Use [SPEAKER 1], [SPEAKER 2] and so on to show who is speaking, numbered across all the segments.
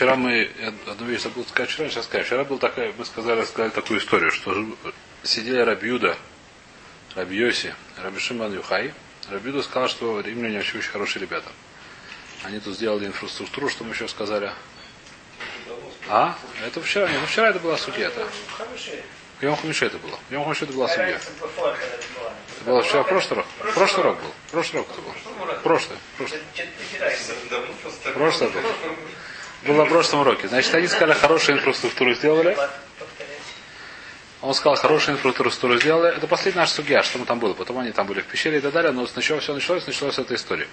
[SPEAKER 1] вчера мы, одну вещь забыл сказать вчера, сейчас скажу. Вчера был такая, мы сказали, сказали такую историю, что сидели Рабиуда, Рабиоси, Рабишиман Юхай. Рабиуда сказал, что римляне вообще очень хорошие ребята. Они тут сделали инфраструктуру, что мы еще сказали. А? Это вчера, нет, ну вчера это была судья. Это. Йом Хамише это было. Йом Хамише это была судья. Это было вчера, прошлый рок. Прошлый рок был. Прошлый рок это был. Прошлый. Прошлый. Прошлый был. Было в прошлом уроке. Значит, они сказали, хорошую инфраструктуру сделали. Он сказал, хорошую инфраструктуру сделали. Это последняя наша судья, что мы там было. Потом они там были в пещере и так далее. Но сначала все началось, началась эта история.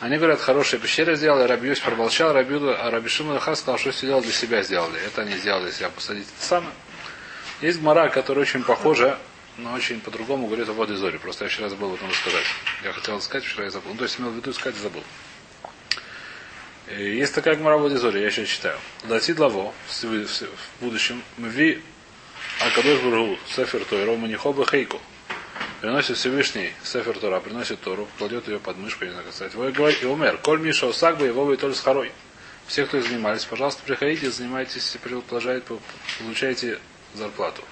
[SPEAKER 1] Они говорят, хорошая пещера сделали, Рабиюсь промолчал, Рабиуду, а Рабишима Ха сказал, что сделал для себя сделали. Это они сделали, себя посадить. Это самое. Есть гмара, которая очень похожа, но очень по-другому говорит о воде зори. Просто я вчера забыл об этом рассказать. Я хотел сказать, вчера я забыл. Ну, то есть имел в виду сказать, забыл. Есть такая гмара в воде зори, я сейчас читаю. Латид лаво в будущем мы ви Акадош Бургу Сефер Тойро Манихоба Хейку. Приносит Всевышний Сефер Тора, приносит Тору, кладет ее под мышку, не знаю, сказать. Вы говорите, умер. Коль Миша Осагба, его вы только с хорой. Все, кто занимались, пожалуйста, приходите, занимайтесь, получаете зарплату.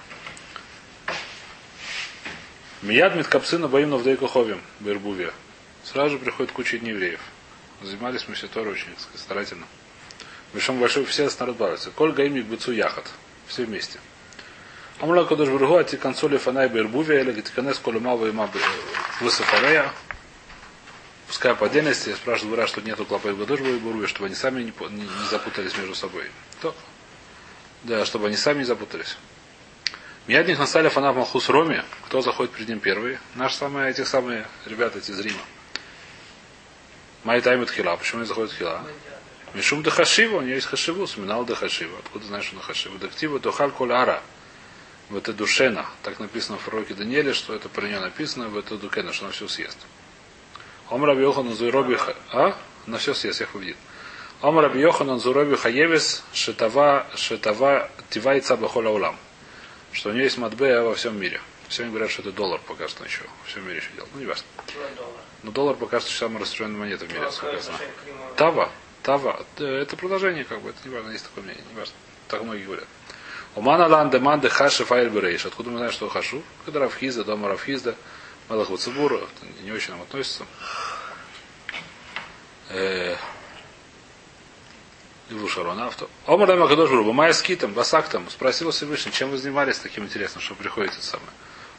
[SPEAKER 1] Мияд Миткапсына боим на вдейкоховим в Ирбуве. Сразу же приходит куча неевреев. Занимались мы все тоже очень сказать, старательно. Причем большой все народ бавится. Коль гаимик быцу яхат. Все вместе. Амула кадош бургу ати консоли фанай бербувия или гитиканес колумава има высофарея. Пускай по отдельности, я спрашиваю говорят, что нету клопа и гадош бургу, чтобы они сами не, не, не запутались между собой. То. Да, чтобы они сами не запутались. Миядник насали фанав Малхус Роми. Кто заходит перед ним первый? Наши самые, эти самые ребята эти из. Май таймит хила. Почему они заходят в хила? Мишум де хашива, у него есть хашиву, сминал де хашива. Откуда знаешь, что на хашиву? Дактива дохаль коляра. В это душена. Так написано в пророке Даниэле, что это про нее написано, в это дукена, что она все съест. Ом Раби Йохан Зуроби А? Она все съест, я увидит. Ом Раби Йохан Зуроби Хаевес Шетава Шетава Тивайца Бахола Улам что у нее есть матбея во всем мире. Все говорят, что это доллар пока что еще. Во всем мире еще делают. Ну, не важно. Но доллар пока что самая распространенная монета в мире, сколько я знаю. Тава. Тава. Это продолжение, как бы, это не важно, есть такое мнение, не важно. Так многие говорят. Умана ланде манде хаши файль берейш. Откуда мы знаем, что хашу? Когда Рафхизда, дома Рафхизда, Малах Вацебура, не очень нам относится. Э, Иву Шаронавту. Омар Лема Кадош Брубу, Майя Скитом, Басактом, спросил Всевышний, чем вы занимались таким интересным, что приходите самое.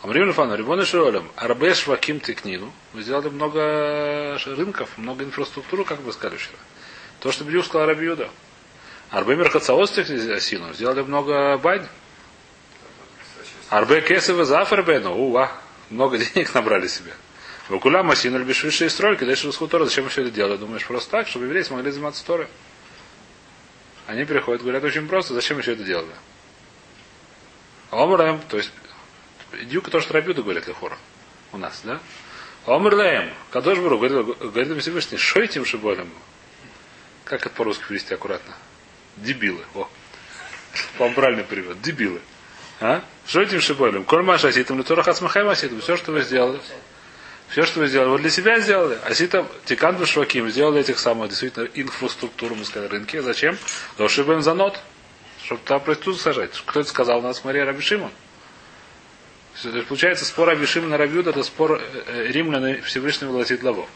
[SPEAKER 1] Амрим Лефану, Рибон Шиолем, Арбеш Ваким Текнину. Мы сделали много рынков, много инфраструктуры, как вы сказали вчера. То, что Бедюк сказал Рабиуда. Арбе Мерхацаос Осину, сделали много бань. Арбе Кесова Зафербену, уа, много денег набрали себе. Вакуля Масину Льбишвиши и стройки, дальше Расхутора, зачем мы все это делали? Думаешь, просто так, чтобы евреи смогли заниматься Торой. Они приходят, говорят очень просто, зачем мы все это делали? Омрем, то есть, Дюка то, что Рабиуда говорит Лехора у нас, да? Омрлеем, Кадош Бару, говорит, говорит Всевышний, что этим шиболем? Как это по-русски перевести аккуратно? Дебилы. О. Вам правильный перевод. Дебилы. А? Что этим шиболем? Коль маша аситам, литурах ацмахай аситам. Все, что вы сделали. Все, что вы сделали, вы для себя сделали. А сита Тикан Шваким сделали этих самых действительно инфраструктуру, мы сказали, рынки. Зачем? Дошибем за нот. Чтобы там проститутку сажать. Кто это сказал? У нас Мария Рабишимон. Получается, спор Абишима на Рабиуда, это спор э, э, римлян Всевышнего Латит Лаво.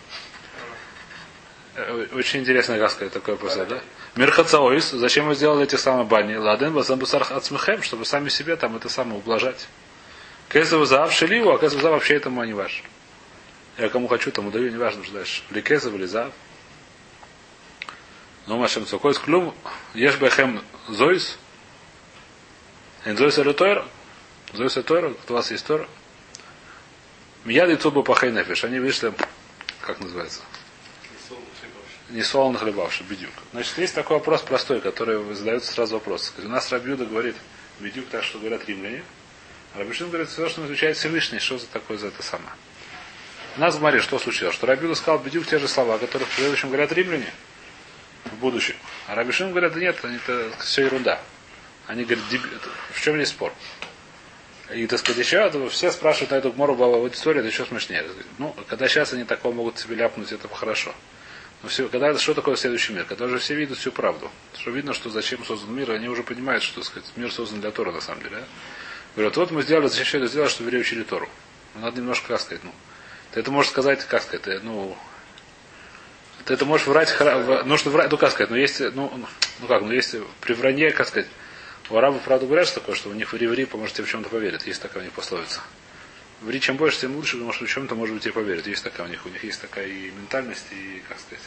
[SPEAKER 1] Э, очень интересная сказать такое просто, да? Мирхацаоис, зачем вы сделали эти самые бани? Ладен, базамбусарх ацмехем, чтобы сами себе там это самое ублажать. Кэзаву заав шеливу, а кэзаву заав вообще этому не важно. Я кому хочу, тому даю, неважно, что дальше. Ликеза, влезав. Ну, машем цукой клюм. Ешь зойс. Энзойс это это тойра. У вас есть тойра. Мияды цубу пахай. Они вышли, как называется? Не солоно хлебавший, бедюк. Значит, есть такой вопрос простой, который задается сразу вопрос. У нас Рабиуда говорит, бедюк так, что говорят римляне. Рабишин говорит, все, что изучает Всевышний, что за такое за это самое. У нас в Маре что случилось? Что Рабиуда сказал Бедюк те же слова, которые в следующем говорят римляне в будущем. А Рабишин говорят, да нет, это все ерунда. Они говорят, в чем есть спор? И, так сказать, еще все спрашивают на эту гмору в аудитории, это еще смешнее. Ну, когда сейчас они такого могут себе ляпнуть, это хорошо. Но все, когда что такое следующий мир? Когда уже все видят всю правду. Что видно, что зачем создан мир, они уже понимают, что сказать, мир создан для Тора на самом деле. Да? Говорят, вот мы сделали, зачем все это сделали, чтобы евреи учили Тору. Ну, надо немножко, как сказать, ну. Ты это можешь сказать, как сказать, ну, ты это можешь врать, ну что врать, ну как сказать, ну есть, ну, ну как, ну есть при вранье, как сказать, у арабов, правда, говорят что такое, что у них в евреи, может, тебе в чем-то поверят. Есть такая у них пословица. Ври чем больше, тем лучше, потому что в чем-то, может быть, тебе поверят. Есть такая у них, у них есть такая и ментальность, и, как сказать,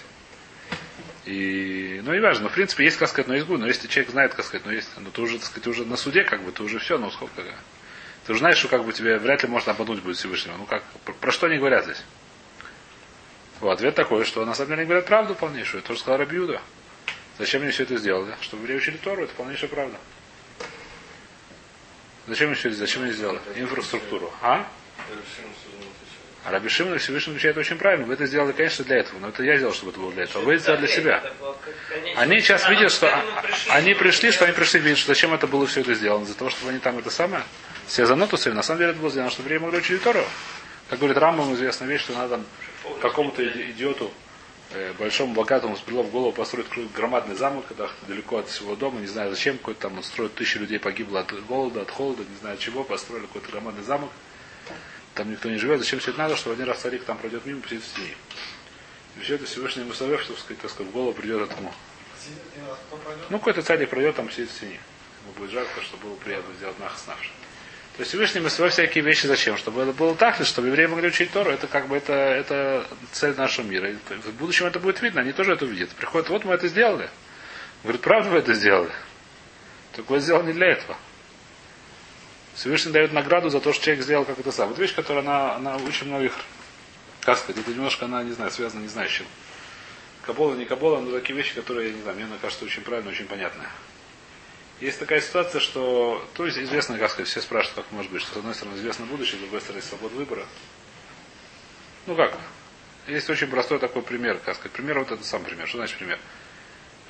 [SPEAKER 1] и, ну, не важно, но, в принципе, есть, как сказать, но есть гуд, но если человек знает, как сказать, но есть, ну, ты уже, так сказать, уже на суде, как бы, ты уже все, ну, сколько, ты уже знаешь, что, как бы, тебе вряд ли можно обмануть будет Всевышнего. Ну, как, про, про что они говорят здесь? Вот, ответ такой, что на самом деле они говорят правду полнейшую. Это тоже сказал Рабиуда. Зачем они все это сделали? Чтобы евреи учили Тору, это полнейшая правда. Зачем это Зачем они сделали? Инфраструктуру. А? А Раби Шимон Всевышний отвечает очень правильно. Вы это сделали, конечно, для этого. Но это я сделал, чтобы это было для этого. Вы это сделали для себя. Они сейчас видят, что они пришли, что они пришли видеть, что зачем это было все это сделано. Из-за того, чтобы они там это самое, все занотусами. На самом деле это было сделано, чтобы евреи могли учить Тору. Как говорит Рамбам, известная вещь, что надо какому-то идиоту, большому богатому сбрело в голову построить громадный замок, когда далеко от своего дома, не знаю зачем, какой-то там он строит, тысячи людей погибло от голода, от холода, не знаю чего, построили какой-то громадный замок там никто не живет, зачем все это надо, что один раз царик там пройдет мимо, посидит в тени. И все это Всевышний Мусавев, чтобы сказать, так сказать, в голову придет этому. Ну, какой-то царик пройдет, там сидит в тени. Ему будет жарко, чтобы было приятно сделать нахаснавши. То есть Всевышний Мусавев всякие вещи зачем? Чтобы это было так, чтобы евреи могли учить Тору, это как бы это, это цель нашего мира. И в будущем это будет видно, они тоже это увидят. Приходят, вот мы это сделали. Говорит, правда вы это сделали? Так вы сделали не для этого. Всевышний дает награду за то, что человек сделал как это сам. Вот вещь, которая она, она очень многих, как сказать, это немножко, она, не знаю, связана не знаю с чем. Кабола, не кабола, но такие вещи, которые, я не знаю, мне кажется очень правильно, очень понятные. Есть такая ситуация, что, то есть известно, как сказать, все спрашивают, как может быть, что с одной стороны известно будущее, с другой стороны свобода выбора. Ну как? Есть очень простой такой пример, как сказать. Пример вот это сам пример. Что значит пример?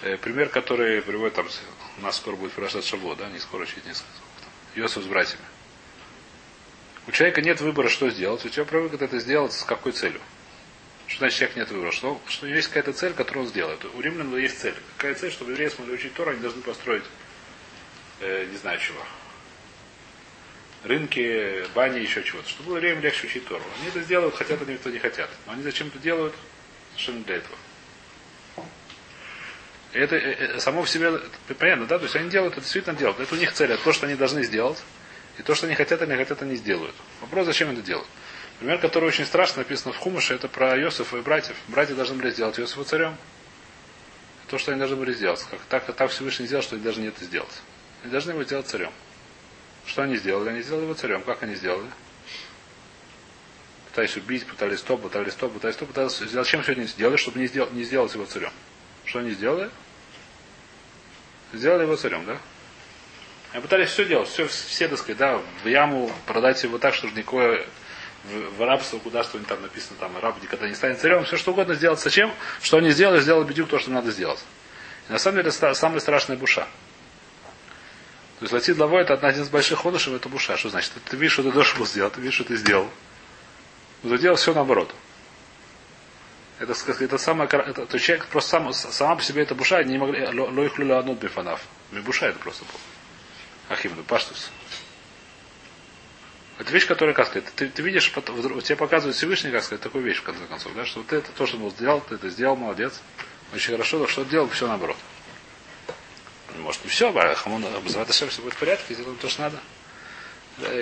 [SPEAKER 1] Э, пример, который приводит там, у нас скоро будет прошедший шабло, да, не скоро, через несколько Иосиф с братьями. У человека нет выбора, что сделать. У тебя привык это сделать с какой целью? Что значит, человек нет выбора? Что, что есть какая-то цель, которую он сделает. У римлян есть цель. Какая цель, чтобы евреи смогли учить Тору, они должны построить, э, не знаю чего. Рынки, бани, еще чего-то. Чтобы было евреям легче учить Тору. Они это сделают, хотят они это не хотят. Но они зачем это делают? Совершенно для этого. Это, это э, само в себе понятно, да? То есть они делают, это действительно делают. Это у них цель, это то, что они должны сделать. И то, что они хотят, они хотят, они сделают. Вопрос, зачем это делают? Пример, который очень страшно написан в Хумыше, это про Иосифа и братьев. Братья должны были сделать Иосифа царем. То, что они должны были сделать. Как, так, так Всевышний сделал, что они должны это сделать. Они должны его сделать царем. Что они сделали? Они сделали его царем. Как они сделали? Пытались убить, пытались то, пытались то, пытались то, пытались... Зачем все это сделали, чтобы не, сделать, не сделать его царем? Что они сделали? Сделали его царем, да? Они пытались все делать, все, все, так сказать, да, в яму продать его так, чтобы никакое в, в рабство, куда что там написано, там, раб никогда не станет царем, все что угодно сделать. Зачем? Что они сделали, сделали бедюк то, что надо сделать. И на самом деле самая страшная буша. То есть латит главой это один из больших ходышев, это буша. Что значит? Ты видишь, что ты должен был сделать, ты видишь, что ты сделал. Но ты делал все наоборот. Это, это самое, это, то человек просто сам, сама по себе эта буша, не могли, ло их люля анут бифанав. Буша это просто был. Ахимду, паштус. Это вещь, которая, как сказать, ты, ты видишь, тебе показывает Всевышний, как сказать, такую вещь, в конце концов, да, что вот это то, что он сделал, ты это сделал, молодец, очень хорошо, но что делал, все наоборот. Может, не все, а хамон, все будет в порядке, сделаем то, что надо.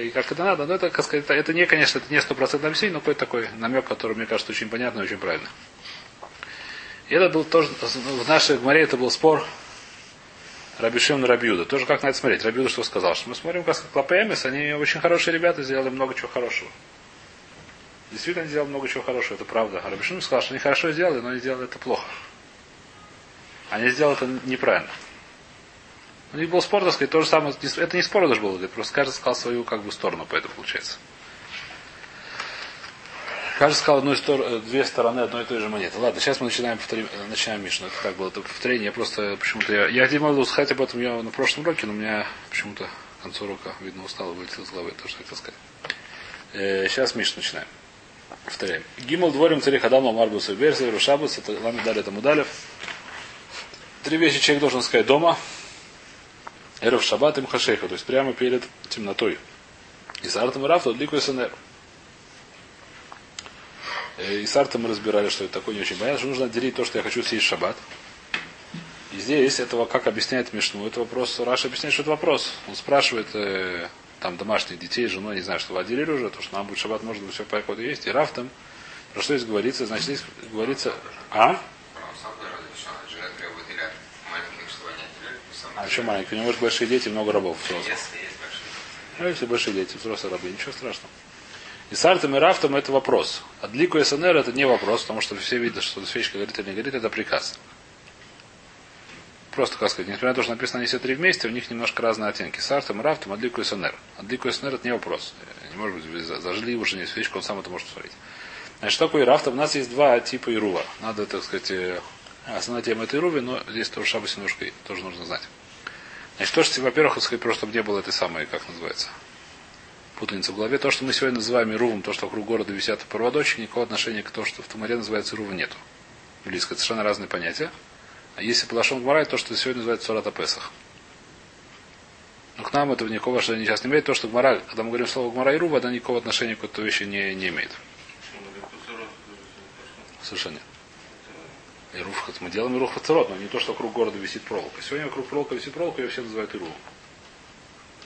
[SPEAKER 1] И как это надо, но это, как сказать, это, не, конечно, это не стопроцентное объяснение, но какой-то такой намек, который, мне кажется, очень понятный и очень правильный. И это был тоже, в нашей Гмаре это был спор Рабишим на Рабиуда. Тоже как на это смотреть. Рабиуда что сказал? Что мы смотрим, как Клапемис, они очень хорошие ребята, сделали много чего хорошего. Действительно, они сделали много чего хорошего, это правда. А Рабишим сказал, что они хорошо сделали, но они сделали это плохо. Они сделали это неправильно. У них был спор, так сказать, то же самое. Это не спор даже был, просто каждый сказал свою как бы сторону, поэтому получается. Каждый сказал одну сторону, две стороны одной и той же монеты. Ладно, сейчас мы начинаем, повторим, начинаем Мишну. Это так было, это повторение. Я просто почему-то я, я не могу сказать об этом я на прошлом уроке, но у меня почему-то к концу урока, видно, устало вылетел из головы, то, что хотел сказать. Э, сейчас Мишну начинаем. Повторяем. Гимл дворим царих Адам Ламар Субер, Северу Шабус, это Лами дали это Мудалев. Три вещи человек должен сказать дома. Эров Шаббат им Хашейха, то есть прямо перед темнотой. И с Артом Рафтом Лику СНР. И с Артом мы разбирали, что это такое не очень понятно, что нужно отделить то, что я хочу съесть шаббат. И здесь этого, как объясняет Мишну, это вопрос, Раша объясняет, что это вопрос. Он спрашивает, э, там домашних детей, жену, не знаю, что вы отделили уже, то что нам будет шаббат, может быть, все по ходу есть. И Раф там, про что здесь говорится, значит, здесь говорится, а? А что маленький? У него может большие дети, много рабов. Взрослых. Ну, если большие дети, взрослые рабы, ничего страшного. И с артом и рафтом это вопрос. А длику СНР это не вопрос, потому что все видят, что свечка горит или не горит, это приказ. Просто, как сказать, несмотря на то, что написано они все три вместе, у них немножко разные оттенки. С артом и рафтом, а длику СНР. А длику СНР это не вопрос. Не может быть, зажили уже не свечку, он сам это может смотреть. Значит, что такое рафта? У нас есть два типа ирува. Надо, так сказать, э, основная тема это ируви, но здесь тоже шабас немножко тоже нужно знать. Значит, то, что, во-первых, сказать, просто где было этой самой, как называется, путаница в голове. То, что мы сегодня называем Ирувом, то, что вокруг города висят проводочки, никакого отношения к тому, что в Тумаре называется Ирува, нету. Близко. Это совершенно разные понятия. А если по Лашон Гмара, то, что сегодня называется Сурата Песах. Но к нам этого никакого отношения сейчас не имеет. То, что Гмара, когда мы говорим слово Гмара и Рува, это никакого отношения к этой вещи не, не имеет. Совершенно нет. Ируф, мы делаем Ирух Хацерот, но не то, что вокруг города висит проволока. Сегодня вокруг проволока висит проволока, ее все называют Ирух.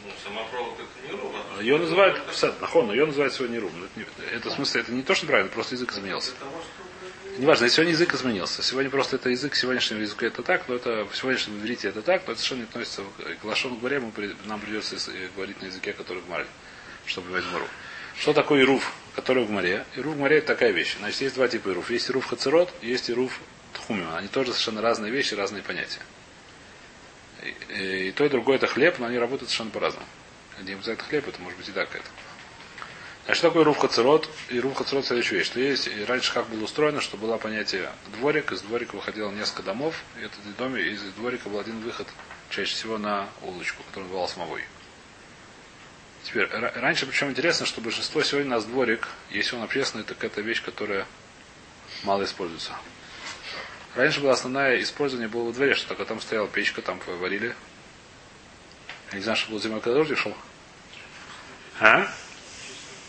[SPEAKER 2] Ну, сама проволока это не Ирух, а
[SPEAKER 1] Ее называют, нахон, но ее называют сегодня Ирух. Это, это в смысле, это не то, что правильно, просто язык изменился. Неважно, сегодня язык изменился. Сегодня просто это язык сегодняшнего языка это так, но это в сегодняшнем иврите это так, но это совершенно не относится к Лашону мы, нам придется говорить на языке, который в Маре, чтобы понимать Мару. Что такое Ируф, который в море? Ируф в море это такая вещь. Значит, есть два типа Ируф. Есть Ируф Хацерот, есть Ируф Тхумима. Они тоже совершенно разные вещи, разные понятия. И, и, и то, и другое это хлеб, но они работают совершенно по-разному. Не обязательно хлеб, это может быть и так это. Значит, что такое руф хацерот? И руф хацерот следующая вещь. Что есть, и раньше как было устроено, что было понятие дворик, из дворика выходило несколько домов, и этот доме из дворика был один выход, чаще всего на улочку, которая называлась Мовой. Теперь, раньше, причем интересно, что большинство сегодня у нас дворик, если он общественный, так это вещь, которая мало используется. Раньше было основное использование было во дворе, что только там стояла печка, там варили. Я не знаю, что было зимой, когда дождь шел. А?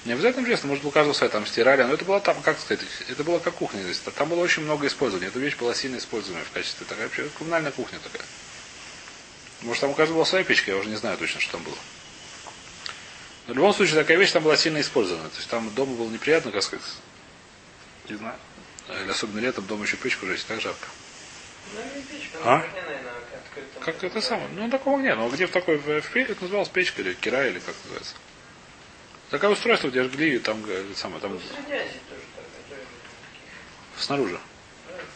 [SPEAKER 1] Не обязательно общественно, может, у каждого своя там стирали, но это было там, как сказать, это было как кухня здесь. Там было очень много использования. Эта вещь была сильно используемая в качестве такая вообще коммунальная кухня такая. Может, там у каждого была своя печка, я уже не знаю точно, что там было. Но в любом случае такая вещь там была сильно использована. То есть там дома было неприятно, как сказать. Не знаю. Или особенно летом дома еще печку жечь, так жарко.
[SPEAKER 3] Ну, не печка,
[SPEAKER 1] А?
[SPEAKER 3] огня, наверное.
[SPEAKER 1] Как это самое? Ну, такого нет. Но где в такой, в, в это называлось печка или кира, или как называется. Такое устройство, где жгли, там, э, самое, там,
[SPEAKER 3] Ну,
[SPEAKER 1] снаружи.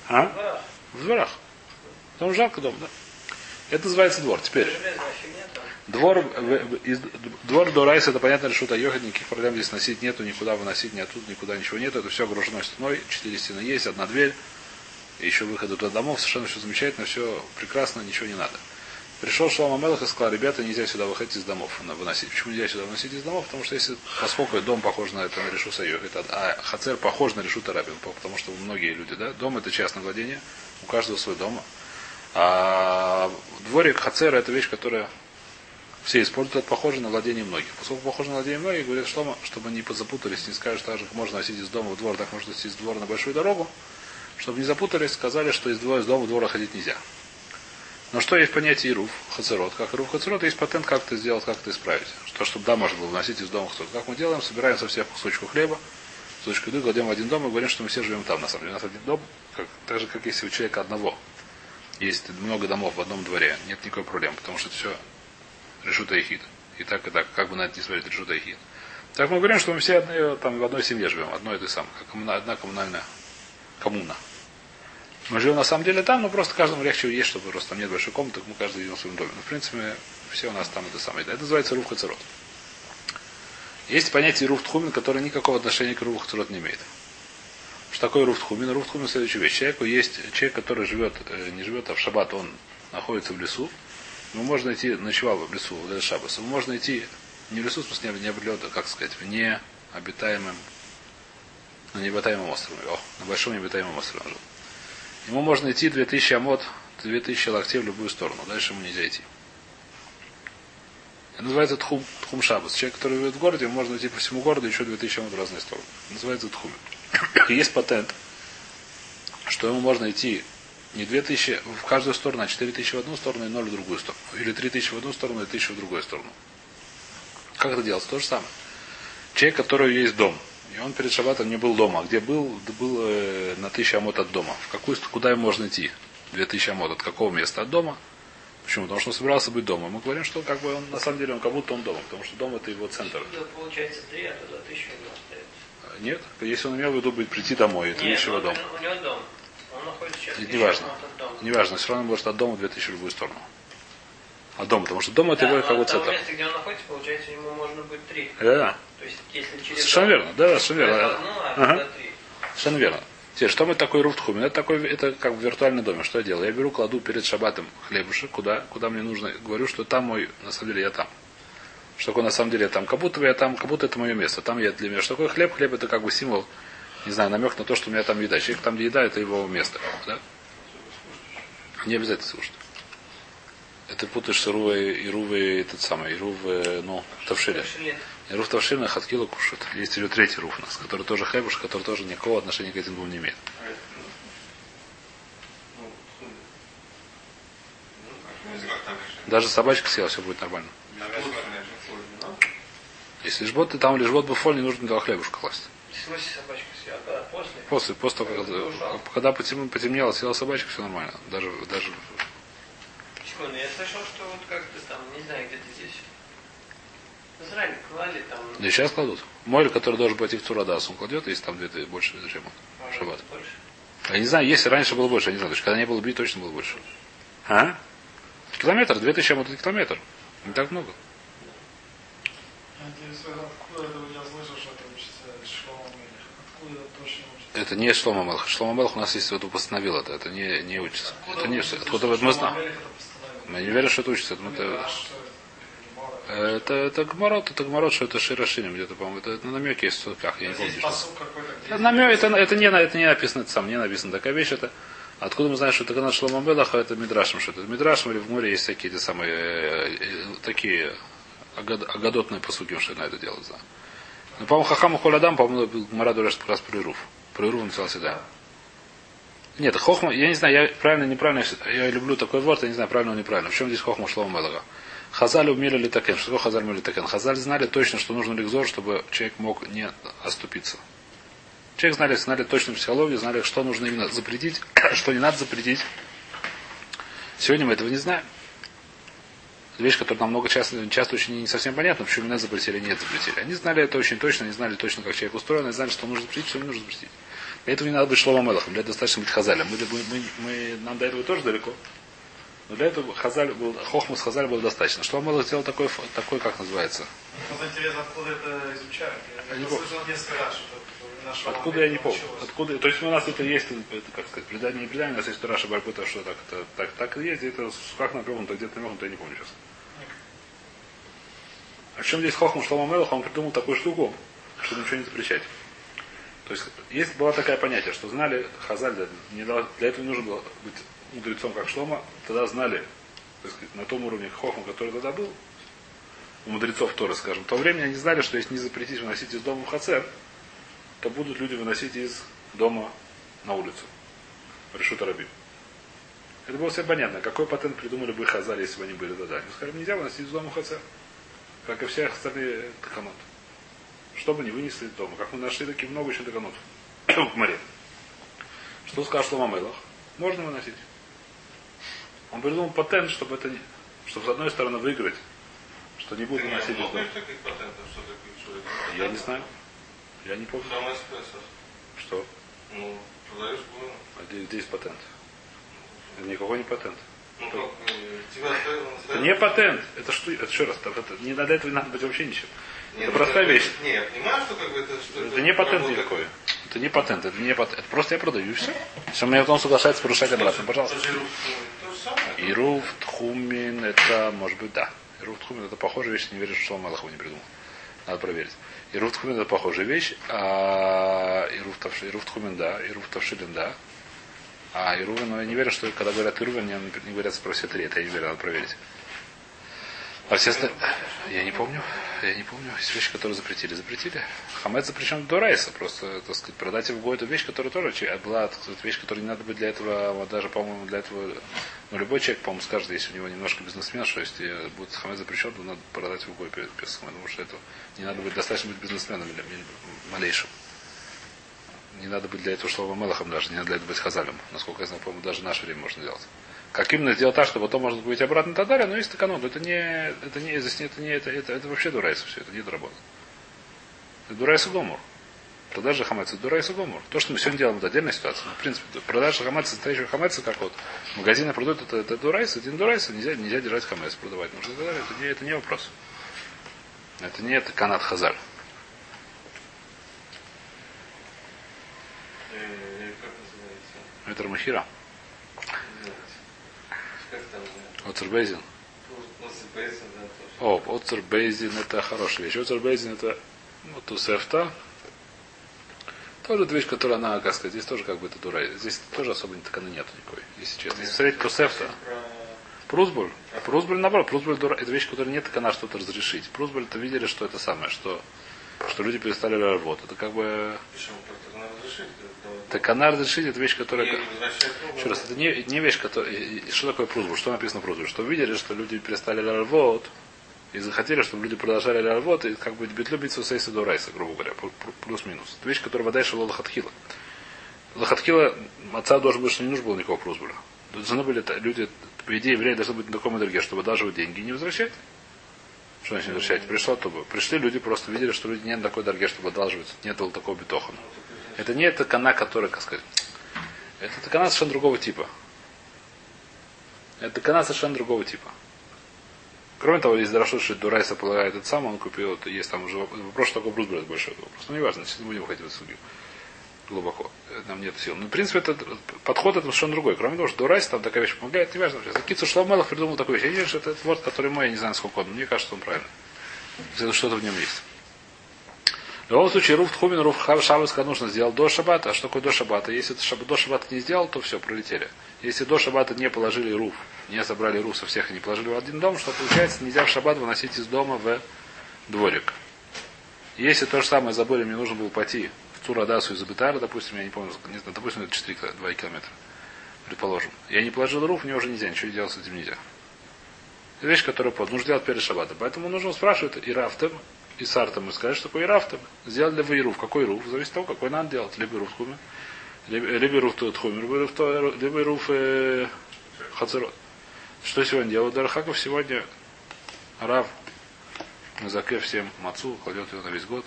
[SPEAKER 3] в
[SPEAKER 1] А?
[SPEAKER 3] дворах.
[SPEAKER 1] В дворах. Там жарко дома, да. Это называется двор. Теперь. Двор, из, двор до Райса, это понятно, решут ехать, никаких проблем здесь носить нету, никуда выносить, ни оттуда, никуда ничего нету. Это все огражено стеной, четыре стены есть, одна дверь, еще выходы до домов, совершенно все замечательно, все прекрасно, ничего не надо. Пришел Шлома Мелах и сказал, ребята, нельзя сюда выходить из домов, выносить. Почему нельзя сюда выносить из домов? Потому что если, поскольку дом похож на это, на Решу Сайохит, а Хацер похож на Решу Тарабин, потому что многие люди, да, дом это частное владение, у каждого свой дом. А дворик Хацер это вещь, которая все используют, это похоже на владение многих. Поскольку похоже на владение многих, говорят, что чтобы не запутались, не скажешь, так же как можно носить из дома в двор, так можно носить из двора на большую дорогу. Чтобы не запутались, сказали, что из двора, из дома в двора ходить нельзя. Но что есть понятие Ируф, Хацерот? Как Ируф Хацерот, есть патент, как это сделать, как это исправить. Что, чтобы да, можно было вносить из дома Хацерот. Как мы делаем? Собираем со всех кусочков хлеба, кусочек еды, кладем в один дом и говорим, что мы все живем там. На самом деле, у нас один дом, как, так же, как если у человека одного. Есть много домов в одном дворе, нет никакой проблемы, потому что это все решута и хит. И так, и так, как бы на это не смотреть, решута и хит. Так мы говорим, что мы все одни, там, в одной семье живем, одной этой самой, как одна коммунальная коммуна. Мы живем на самом деле там, но просто каждому легче есть, чтобы просто там нет большой комнаты, мы каждый живем в своем доме. Но в принципе все у нас там это самое. Это называется рух хацерот. Есть понятие рух тхумин, никакого отношения к рух не имеет. Что такое руф тхумин? Руф тхумин следующая вещь. Человеку есть человек, который живет, э, не живет, а в шаббат он находится в лесу. Ему можно идти, ночевал в лесу, в этот шаббас. Ему можно идти не в лесу, в смысле не в лед, а как сказать, в необитаемом на необитаемом острове. О, на большом необитаемом острове он жил. Ему можно идти 2000 амод, 2000 локтей в любую сторону. Дальше ему нельзя идти. Это называется тхум, тхум шабас. Человек, который живет в городе, ему можно идти по всему городу еще 2000 амод в разные стороны. Называется тхум. Есть патент, что ему можно идти не 2000 в каждую сторону, а 4000 в одну сторону и 0 в другую сторону. Или 3000 в одну сторону и 1000 в другую сторону. Как это делается? То же самое. Человек, который есть дом, и он перед шабатом не был дома. А где был? Был э, на 1000 амот от дома. В какую, куда ему можно идти? 2000 амот. От какого места? От дома. Почему? Потому что он собирался быть дома. Мы говорим, что как бы он, на самом деле он как будто он дома, потому что дом это его центр.
[SPEAKER 3] Получается три, а него остается.
[SPEAKER 1] Нет, если он имел в виду прийти домой, это нечего
[SPEAKER 3] он-
[SPEAKER 1] дом.
[SPEAKER 3] У него дом. Он находится сейчас
[SPEAKER 1] Это неважно.
[SPEAKER 3] дома.
[SPEAKER 1] Неважно, все равно может от дома 2000 в любую сторону. От дома, потому что дом это
[SPEAKER 3] Да,
[SPEAKER 1] его
[SPEAKER 3] но
[SPEAKER 1] как бы центр.
[SPEAKER 3] места, где он находится, получается, ему можно быть три.
[SPEAKER 1] Да, да.
[SPEAKER 3] То есть, если через...
[SPEAKER 1] Совершенно
[SPEAKER 3] дом-
[SPEAKER 1] верно, да, совершенно верно.
[SPEAKER 3] одну, а
[SPEAKER 1] Ага.
[SPEAKER 3] три.
[SPEAKER 1] Совершенно верно. Теперь, что мы такой руфтхумин? Это такой, это как в виртуальном доме. Что я делаю? Я беру, кладу перед шабатом хлебушек, куда, куда мне нужно. Говорю, что там мой, на самом деле я там. Что такое на самом деле там? Как будто бы я там, как будто это мое место. Там я для меня. Что такое хлеб? Хлеб это как бы символ, не знаю, намек на то, что у меня там еда. Человек там где еда, это его место. Да? Не обязательно слушать. Это путаешь с Ирувой, Ирувой, этот самый, Ирувы, ну, Тавшиля.
[SPEAKER 3] Шилин.
[SPEAKER 1] Руф Тавшина Хаткила кушает. Есть еще третий руф у нас, который тоже хлебуш, который тоже никакого отношения к этим двум не имеет.
[SPEAKER 2] Ну, хули. Ну, ну, решили?
[SPEAKER 1] Даже собачка съела, все будет нормально.
[SPEAKER 2] Ну.
[SPEAKER 1] Если жбот, там лежбот буфоль, не нужно туда хлебушка класть.
[SPEAKER 3] После?
[SPEAKER 1] После, после того, как, когда потем- потемнело, съела собачка, все нормально. Даже, даже
[SPEAKER 3] Секунду, я слышал, что вот как-то там, не знаю, где-то здесь. В Израиле клали там...
[SPEAKER 1] да и сейчас кладут. Мойль, который должен пойти в Турадас, он кладет, если там где-то больше, чем он.
[SPEAKER 3] может,
[SPEAKER 1] Шаббат. Я не знаю, если раньше было больше, я не знаю. То есть, когда не было бит, точно было больше. А? Километр, 2000 вот это километр. Не так много.
[SPEAKER 4] Откуда это я слышал, что это учится Шлома Мелех? Откуда это точно учится?
[SPEAKER 1] Это не Шлома Мелх. Шлома Мелх у нас есть вот постановил это. Это не, не учится. Это не все. Откуда вот мы знаем. Мы не верим, что это учится. Это,
[SPEAKER 4] А
[SPEAKER 1] это,
[SPEAKER 4] это?
[SPEAKER 1] это, гморот, это гморот, что это Широшиним где-то, по-моему. Это, это на намеке есть в судках, я не помню. Что. намек, это, это, не, на- это не написано, это сам, не написано такая вещь. Это, откуда мы знаем, что это канал Шлома Мелаха, это Мидрашем, что это Мидрашем или в море есть всякие эти самые, э, э, такие агад- агадотные посуки, что на это делать, да. Но, по-моему, Хахаму Холядам, по-моему, говорит, что как раз про Ируф. Про Ируф написал всегда. Нет, Хохма, я не знаю, я правильно, неправильно, я люблю такой ворд, я не знаю, правильно или неправильно. В чем здесь Хохма Шлома Мелаха? Хазаль умели ли такен? Что такое Хазаль умели такен? Хазаль знали точно, что нужно ликзор, чтобы человек мог не оступиться. Человек знали, знали точную психологию, знали, что нужно именно запретить, что не надо запретить. Сегодня мы этого не знаем. Это вещь, которая нам много часто, часто очень не совсем понятна, почему именно запретили, нет запретили. Они знали это очень точно, они знали точно, как человек устроен, они знали, что нужно запретить, что не нужно запретить. Для этого не надо быть шломом Мелахом, для этого достаточно быть хазалем. Мы, мы, мы, мы- нам до этого тоже далеко. Но для этого хазаль был, хохмус хазаль было достаточно. Шлом Мелах сделал такой, такой, как называется.
[SPEAKER 4] Вот интересно, откуда это изучают. Я,
[SPEAKER 1] не
[SPEAKER 4] слышал несколько раз, что
[SPEAKER 1] Откуда я не помню. Откуда, то есть у нас это есть, это, как сказать, предание не предание, у нас есть Раша Барбута, что так, это, так, так и есть, это как напрягнуто, где-то намекнуто, я не помню сейчас. А в чем здесь Хохма Шлома Мелах, он придумал такую штуку, чтобы ничего не запрещать. То есть, есть была такая понятие, что знали Хазаль, дал- для этого не нужно было быть мудрецом, как Шлома, тогда знали, так сказать, на том уровне Хохма, который тогда был, у мудрецов Тора, скажем, в то время они знали, что если не запретить выносить из дома в Хацер, то будут люди выносить из дома на улицу. Решут Араби. Это было все понятно. Какой патент придумали бы Хазаль, если бы они были тогда? Они сказали, нельзя выносить из дома Хацер. Как и все остальные таханот. Что бы не вынесли из дома. Как мы нашли таких много еще таханот в море. Что сказал Шлома Мелах? Можно выносить. Он придумал патент, чтобы это не... Чтобы с одной стороны выиграть, что не будут выносить из дома. Я не знаю. Я не помню. Что?
[SPEAKER 2] Ну, продаешь гуну.
[SPEAKER 1] А патент? Это никакой не патент. Это не патент. Это что? Это еще раз. Это, это- не надо этого не надо быть вообще ничем.
[SPEAKER 2] Нет,
[SPEAKER 1] это простая
[SPEAKER 2] бы-
[SPEAKER 1] вещь.
[SPEAKER 2] Не, я понимаю, что как бы это... Что
[SPEAKER 1] Это не патент никакой. Это не патент. Это не патент. Это просто я продаю все. Если он меня потом соглашается порушать обратно, пожалуйста.
[SPEAKER 2] Это ру- ну.
[SPEAKER 1] Ирув, Тхумин, это может быть да. Ирув, Тхумин, это похожая вещь, не веришь, что Малахов не придумал. Надо проверить. Ируф Тхумин это похожая вещь, а Ируф Тхумин да, Ируф Тавшилин да. А Ирувин, ну я не верю, что когда говорят Ирувин, не, не говорят про все три. Это я не верю, надо проверить. А все остальные... Я не помню. Я не помню. Есть вещи, которые запретили. Запретили. Хамед запрещен до райса. Просто, так сказать, продать его гой, это вещь, которая тоже была, так сказать, вещь, которая не надо быть для этого, вот даже, по-моему, для этого, ну, любой человек, по-моему, скажет, если у него немножко бизнесмен, что если будет хамед запрещен, то надо продать его гой без хамед. Потому что это не надо быть, достаточно быть бизнесменом или малейшим. Не надо быть для этого слова Мелахом даже, не надо для этого быть хазалем. Насколько я знаю, по-моему, даже в наше время можно делать. Как именно сделать так, чтобы потом можно купить обратно и но есть таканон. Это не, это не, здесь не- это не, это, это, это вообще дурайса все, это не доработано. Это дурайса гомор. Продажа это дурайса гомор. То, что мы сегодня делаем, это отдельная ситуация. Но, в принципе, продажа хамеца, настоящего хамеца, как вот магазины продают, это, это дурайса, это не дурайса, нельзя, нельзя держать хамец, продавать. Потому что это, не, это не вопрос. Это не это канат хазар.
[SPEAKER 2] Э, Как называется?
[SPEAKER 1] Это махира.
[SPEAKER 2] Не знаю. Как там? да?
[SPEAKER 1] Оцербейзин.
[SPEAKER 2] После Бейса, да, тоже.
[SPEAKER 1] О, Оцербейзин это хорошая вещь. Оцербейзин это ну, тусефта. Тоже это вещь, которая она, как сказать, здесь тоже как бы это дура. Здесь тоже особо не такая нету никакой, если честно. Если смотреть тусефта.
[SPEAKER 2] Про...
[SPEAKER 1] Прусбуль. Прусбуль наоборот. Прусбуль дура. Это вещь, которая нет, так она что-то разрешить. Прусбуль это видели, что это самое, что, что люди перестали работать. Это как бы...
[SPEAKER 2] Почему?
[SPEAKER 1] Так она разрешить, это вещь, которая... Еще раз, это не, не вещь, которая... Что такое прузбу? Что написано в прузбу? Что видели, что люди перестали лярвот, и захотели, чтобы люди продолжали лярвот, и как бы бит любит сейса до райса, грубо говоря, пл- пл- плюс-минус. Это вещь, которая вода шла лохатхила. Лохатхила, отца должен быть, что не нужно было никакого прузбуля. Должны были люди, по идее, евреи должны быть на таком энергии, чтобы одалживать деньги не возвращать. Что значит возвращать? Пришло то бы. Пришли люди, просто видели, что люди не на такой дороге, чтобы одалживать. Нет было такого битоха. Это не эта кана, которая, как сказать, это такана совершенно другого типа. Это такана совершенно другого типа. Кроме того, есть Дарашут, что Дурайса полагает этот сам, он купил, это есть там уже вопрос, что такое Брусбред большой это вопрос. Ну, неважно, сейчас не будем уходить в эту глубоко. Нам нет сил. Но, в принципе, это, подход это совершенно другой. Кроме того, что Дурайса там такая вещь помогает, неважно. Сейчас Кицу Шломелов придумал такую вещь. Я не верю, что это этот ворд, который мой, я не знаю, сколько он. Мне кажется, он правильный. Что-то в нем есть. В любом случае, Руф Тхумин, Руф Хав Шабас, как нужно сделал до Шабата. А что такое до Шабата? Если шаб- до Шабата не сделал, то все, пролетели. Если до Шабата не положили Руф, не собрали Руф со всех и не положили в один дом, что получается, нельзя в Шаббат выносить из дома в дворик. Если то же самое забыли, мне нужно было пойти Цурадасу из Абитара, допустим, я не помню, не знаю, допустим, это 4 кило- 2 километра, предположим. Я не положил руф, мне уже нельзя, ничего делать с этим нельзя. Это вещь, которая под. Нужно делать перед шаббатом. Поэтому нужно спрашивать и рафтем, и сартом, и сказать, что такое и рафтем. Сделать ли вы руф. Какой руф? Зависит от того, какой надо делать. Либо руф хуме, либо, руф тут хуме, либо руф, то- либо руф э, хацерот. Что сегодня делают? Дархаков сегодня Рав на заке всем мацу, кладет его на весь год.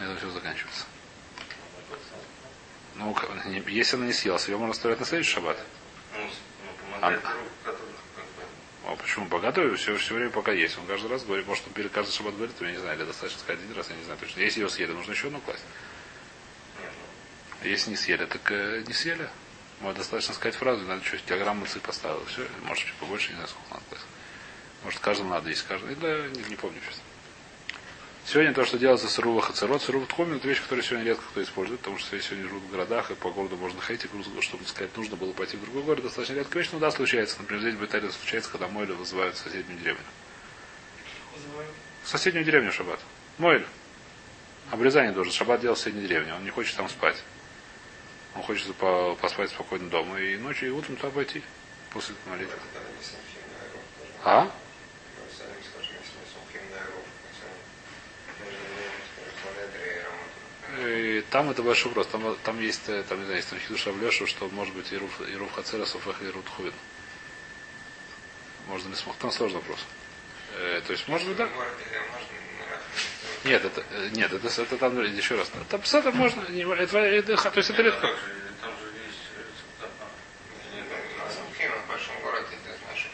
[SPEAKER 1] Это все заканчивается. Ну, если она не съелась, ее можно оставлять на следующий шаббат.
[SPEAKER 2] Ну, ну, как бы...
[SPEAKER 1] А почему? Богатый все, все время пока есть. Он каждый раз говорит, может, он перед каждый шаббат говорит, я не знаю, или достаточно сказать один раз, я не знаю точно. Если ее съели, нужно еще одну класть. А Если не съели, так э, не съели. Может, достаточно сказать фразу, надо что, килограмм мыцы поставил. Все, может, чуть побольше, не знаю, сколько надо класть. Может, каждому надо есть, каждому. Да, не, не помню, честно. Сегодня то, что делается с Рува Хацерот, с Рува Тхомин, это вещь, которую сегодня редко кто использует, потому что все сегодня живут в городах, и по городу можно ходить, и груз- чтобы сказать, нужно было пойти в другой город, достаточно редко вещь, но да, случается. Например, здесь в Италии случается, когда Мойля вызывают в соседнюю деревню. В соседнюю деревню шаббат. Мойль. Обрезание должен. Шаббат делал в соседней деревне. Он не хочет там спать. Он хочет по- поспать спокойно дома. И ночью, и утром туда пойти. После молитвы. А?
[SPEAKER 2] Мы сами скажем, если не сумхим на Айров, между ними, скажем, Манедри и Рамату.
[SPEAKER 1] И там это большой вопрос. Там, там есть, э, там, не знаю, есть там Хидуша Лешу, что может быть и Руф, и Руф Хацера, Суфах и Рут Хувин. Можно ли смог? Там сложный вопрос. Э, то есть, может быть, да? Нет, это, э, нет, это, это там, еще раз. Там это можно, не- это, это, то есть это редко.
[SPEAKER 2] Там же, там же есть... э, не знаю, На Сумхим, в большом городе, ты знаешь,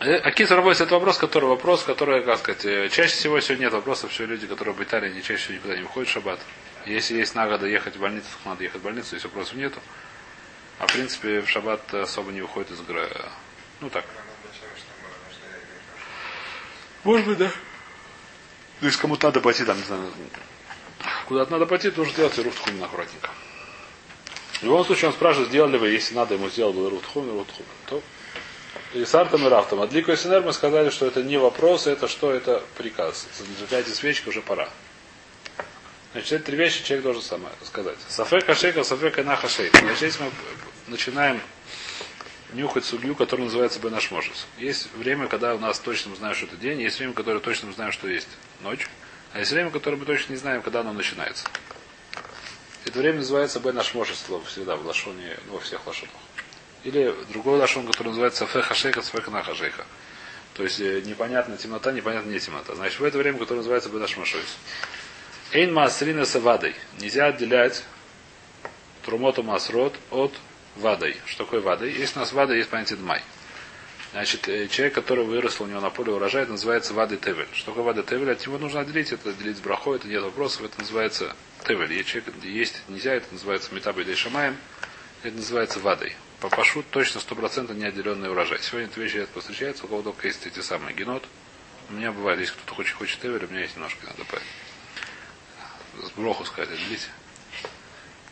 [SPEAKER 1] Э, Акис работает это вопрос, который вопрос, который, как сказать, э, чаще всего сегодня нет вопросов, все люди, которые в Италии, они чаще всего никуда не выходят в шаббат. Если есть нагода ехать в больницу, то надо ехать в больницу, если вопросов нету. А в принципе в шаббат особо не выходит из игры. Ну так. Может быть, да. Ну, если кому-то надо пойти, там, не знаю, куда-то надо пойти, то нужно делать и руфтхумин аккуратненько. В любом случае он спрашивает, сделали вы, если надо ему сделать было руфтхумин, руфтхумин. То и с артом и рафтом. А для Койсенер мы сказали, что это не вопрос, это что, это приказ. Зажигайте свечки, уже пора. Значит, эти три вещи человек должен сам сказать. Сафек хашейка, сафек и нахашейка. Значит, здесь мы начинаем нюхать судью, который называется Бенашмошес. Есть время, когда у нас точно мы знаем, что это день, есть время, которое точно мы знаем, что есть ночь, а есть время, которое мы точно не знаем, когда оно начинается. Это время называется Бенашмошес всегда в лашоне, ну, во всех лашонах. Или другой лашон, который называется Феха Шейха, Сфеха Наха Шейха. То есть э, непонятная темнота, непонятная не темнота. Значит, в это время, которое называется Бенашмошес. Эйн Маасрина Савадой. Нельзя отделять Трумоту Масрот от Вадой. Что такое Вадой? Есть у нас Вада, есть понятие Дмай. Значит, э, человек, который вырос у него на поле урожая, это называется Вады Тевель. Что такое Вада Тевель? От него нужно отделить, это отделить с брахой, это нет вопросов, это называется Тевель. Есть человек, есть нельзя, это называется Метабой Шамаем, это называется Вадой. По пашу точно стопроцентно неотделенный урожай. Сегодня эта вещь редко встречается, у кого только есть эти самые генот. У меня бывает, если кто-то хочет, хочет Тевель, у меня есть немножко, надо поэтому с броху сказать, отделите.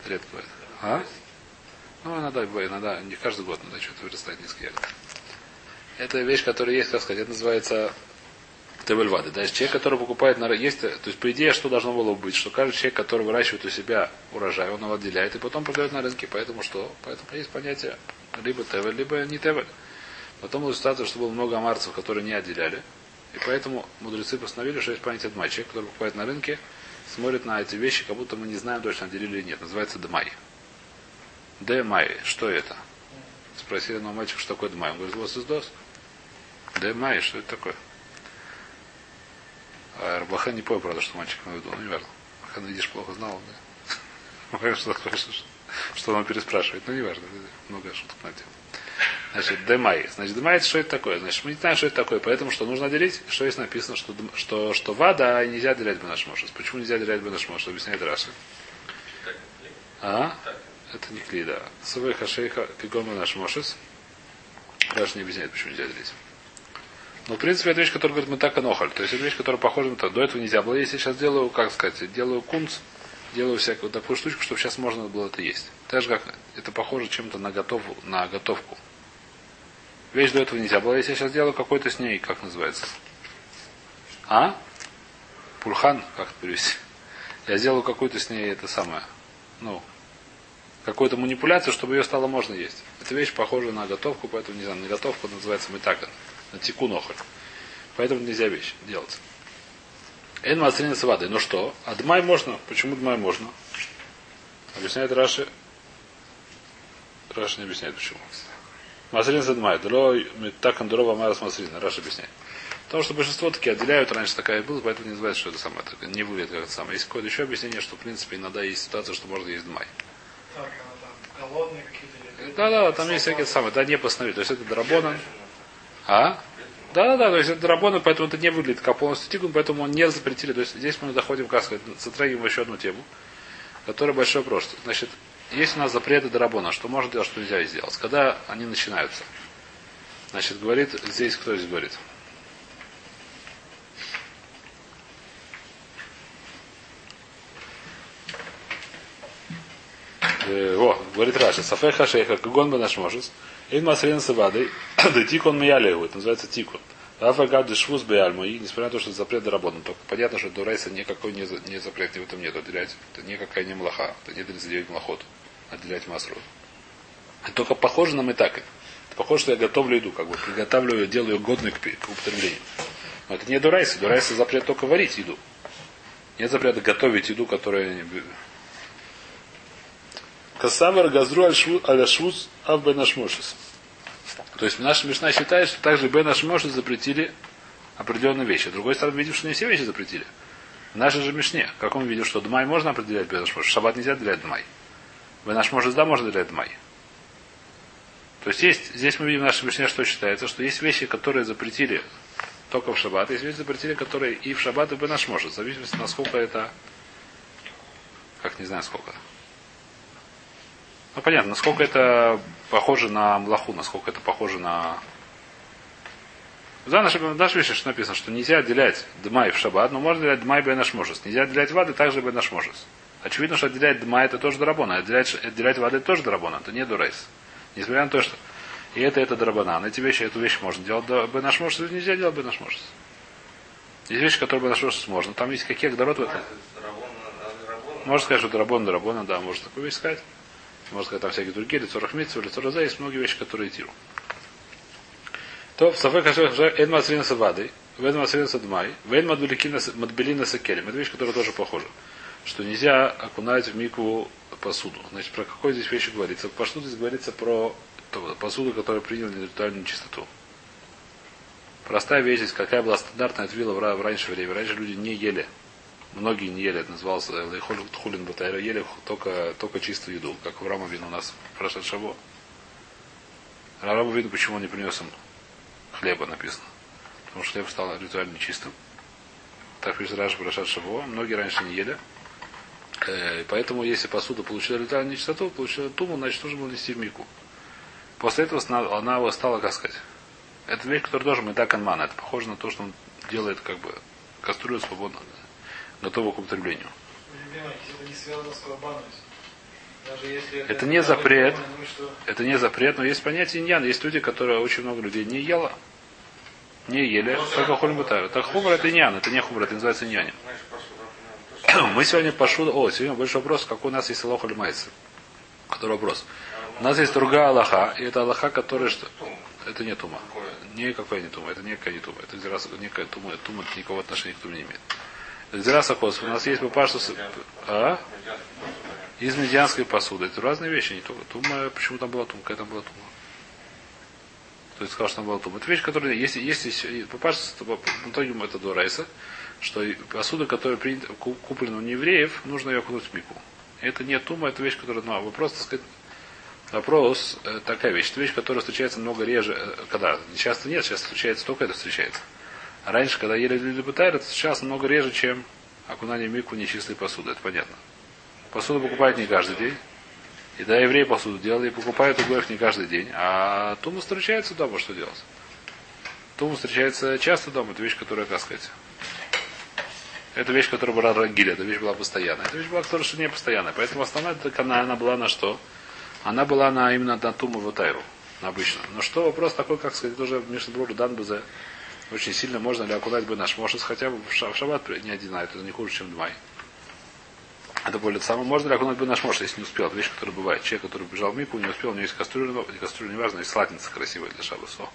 [SPEAKER 1] Редко бывает. А? Ну, иногда, иногда, не каждый год надо что-то вырастать несколько ягод. Это вещь, которая есть, как сказать, это называется Тевельвады. Да, человек, который покупает на есть, то есть по идее, что должно было быть, что каждый человек, который выращивает у себя урожай, он его отделяет и потом продает на рынке. Поэтому что? Поэтому есть понятие либо Тевель, либо не Тевель. Потом была ситуация, что было много амарцев, которые не отделяли. И поэтому мудрецы постановили, что есть понятие Дмай. Человек, который покупает на рынке, смотрит на эти вещи, как будто мы не знаем точно, отделили или нет. Называется Дмай. Дмай. Что это? Спросили одного мальчика, что такое Дмай. Он говорит, вот из ДОС. Дмай, что это такое? А Рабахан не понял, правда, что мальчик в виду. Ну, не верно. Рабахан, видишь, плохо знал. Да? что, он переспрашивает. Ну, не важно. Много шуток на тему. Значит, демай. Значит, демай что это такое? Значит, мы не знаем, что это такое. Поэтому что нужно делить? Что есть написано, что, что, что вада нельзя делять бенашмошес. Почему нельзя делять бенашмошес? Объясняет Раши. А? Это не кли, да. Савой хашейха кигон бенашмошес. Раши не объясняет, почему нельзя делить. Но, в принципе, это вещь, которая говорит, мы так и нохаль. То есть, это вещь, которая похожа на то. До этого нельзя было. Если я сейчас делаю, как сказать, делаю кунц, делаю всякую такую штучку, чтобы сейчас можно было это есть. Так же, как это похоже чем-то на, готов, на готовку. Вещь до этого нельзя было. Если я сейчас делаю какой-то с ней, как называется? А? Пульхан, как это перевести? Я сделаю какую-то с ней это самое. Ну, какую-то манипуляцию, чтобы ее стало можно есть. Эта вещь похожа на готовку, поэтому не знаю, на готовку называется метакан на тикунохоль. Поэтому нельзя вещь делать. Эн масрин с водой. Ну что? А дмай можно? Почему дмай можно? Объясняет Раши. Раши не объясняет почему. Масрин с дмай. Так андурова марас масрин. Раши объясняет. Потому что большинство таки отделяют, раньше такая была, поэтому не называется, что это самое. Это не выглядит как это самое. Есть какое-то еще объяснение, что в принципе иногда есть ситуация, что можно есть дмай.
[SPEAKER 4] Так, а там голодные какие-то.
[SPEAKER 1] Да, да, там есть всякие самые. Да, не постановить. То есть это драбона. А? Да, да, да, то есть это рабоны, поэтому это не выглядит как полностью тикун, поэтому он не запретили. То есть здесь мы доходим, как сказать, затрагиваем еще одну тему, которая большой вопрос. Значит, есть у нас запреты Дарабона, что можно делать, что нельзя сделать. Когда они начинаются? Значит, говорит, здесь кто здесь говорит? Э, о, говорит Раша, Сафеха Шейха, Кагон бы наш может. Ин масрин савадой, да тикон миялегу, это называется тикон. Афагады швуз беальму, и несмотря на то, что запрет доработан, только понятно, что Дурайса никакой не, не запрет в этом нет, отделять, это никакая не млаха, это не 39 млахот, отделять масру. Только похоже на метака. Это похоже, что я готовлю еду, как бы приготавливаю, делаю ее годной к, к употреблению. Но это не Дурайса, Дурайса запрет только варить еду. Нет запрета готовить еду, которая Касавар газру аль-швуз ав бенашмошис. То есть наша Мишна считает, что также бенашмошис запретили определенные вещи. С другой стороны, видим, что не все вещи запретили. В нашей же Мишне, как он видел, что Дмай можно определять бенашмошис, шаббат нельзя определять Дмай. Бенашмошис да, можно определять Дмай. То есть, есть здесь мы видим в нашей Мишне, что считается, что есть вещи, которые запретили только в шаббат, есть вещи запретили, которые и в шаббат, и в бенашмошис. В зависимости, насколько это, как не знаю сколько. Ну, понятно, насколько это похоже на млаху, насколько это похоже на За наш, наш вещь написано, что нельзя отделять дмай в шаббат, но можно отделять дмай бен ашмошес. Нельзя отделять вады также бен ашмошес. Очевидно, что отделять дмай это тоже драбона, а отделять, отделять вады это тоже драбона, это не дурайс. Несмотря на то, что и это, это драбана. Эти вещи, эту вещь можно делать бен ашмошес, нельзя делать бен ашмошес. Есть вещи, которые бен ашмошес можно. Там есть какие дород в этом. Можно сказать, что драбон, драбона, да, можно такую вещь сказать. Можно сказать, там всякие другие, лицо рахмитцев, лицо роза, есть многие вещи, которые тиру. То в Сафе Хашех Эд Масрина Савады, Вен Масрина Садмай, Вен Мадбелина Сакелем. Это вещь, которая тоже похожа. Что нельзя окунать в мику посуду. Значит, про какой здесь вещи говорится? По что здесь говорится про посуду, которая приняла ритуальную чистоту. Простая вещь здесь, какая была стандартная от вилла в раньше время. Раньше люди не ели. Многие не ели, это назывался хулин батайра, ели только, только чистую еду, как в Рамовин у нас прошед шаво. Раму виду, почему он не принес им хлеба написано. Потому что хлеб стал ритуально нечистым. Так пишет Раша Брашат Шаво. Многие раньше не ели. Э, поэтому, если посуда получила ритуальную нечистоту, получила туму, значит, нужно было нести в мику. После этого она его стала, как сказать, это вещь, которая тоже меда канмана. Это похоже на то, что он делает как бы кастрюлю свободно, готовую к употреблению.
[SPEAKER 4] Это не
[SPEAKER 1] это, это запрет. Это не запрет, но есть понятие иньян. Есть люди, которые очень много людей не ела, не ели, ну, только хульмутар. Так хумр это иньян, это не хумр, это называется иньянин. Мы сегодня пошу, о, сегодня больше вопрос, какой у нас есть алоха лимайцы. Который вопрос. У нас есть другая Аллаха, и это Аллаха, которая что? Это не тума. Никакая не тума, это некая не тума. Это некая тума, тума никакого отношения к туме не имеет. Зирасахос. У нас есть папашту... А? Из медианской посуды. Это разные вещи. Не только тума. Почему там была тума? Какая там была тума? То есть сказал, что там была тума. Это вещь, которая, если, если папашту, ну, это до райса, что посуда, которая принята, куплена у неевреев, нужно ее окунуть в мику. Это не тума, это вещь, которая, ну, вопрос, так сказать, вопрос, э, такая вещь. Это вещь, которая встречается много реже, э, когда, часто нет, сейчас встречается, только это встречается. Раньше, когда ели люди это сейчас намного реже, чем окунание в мику нечистой посуды. Это понятно. Посуду покупают не каждый день. И да, евреи посуду делали, и покупают у не каждый день. А туму встречается дома, что делать? Туму встречается часто дома, это вещь, которая, как сказать, это вещь, которая была рагиля, эта вещь была постоянная. Эта вещь была, которая что не постоянная. Поэтому основная она, она была на что? Она была на именно на туму ватайру, обычно. Но что вопрос такой, как сказать, тоже Мишнабруру Данбазе очень сильно можно ли окунать бы наш мошес хотя бы в шаббат не один, а это не хуже, чем дмай. Это более самое. Можно ли окунуть бы наш мошес, если не успел? Это вещь, которая бывает. Человек, который бежал в мику, не успел, у него есть кастрюля, но кастрюля не важно, есть салатница красивая для шабаса.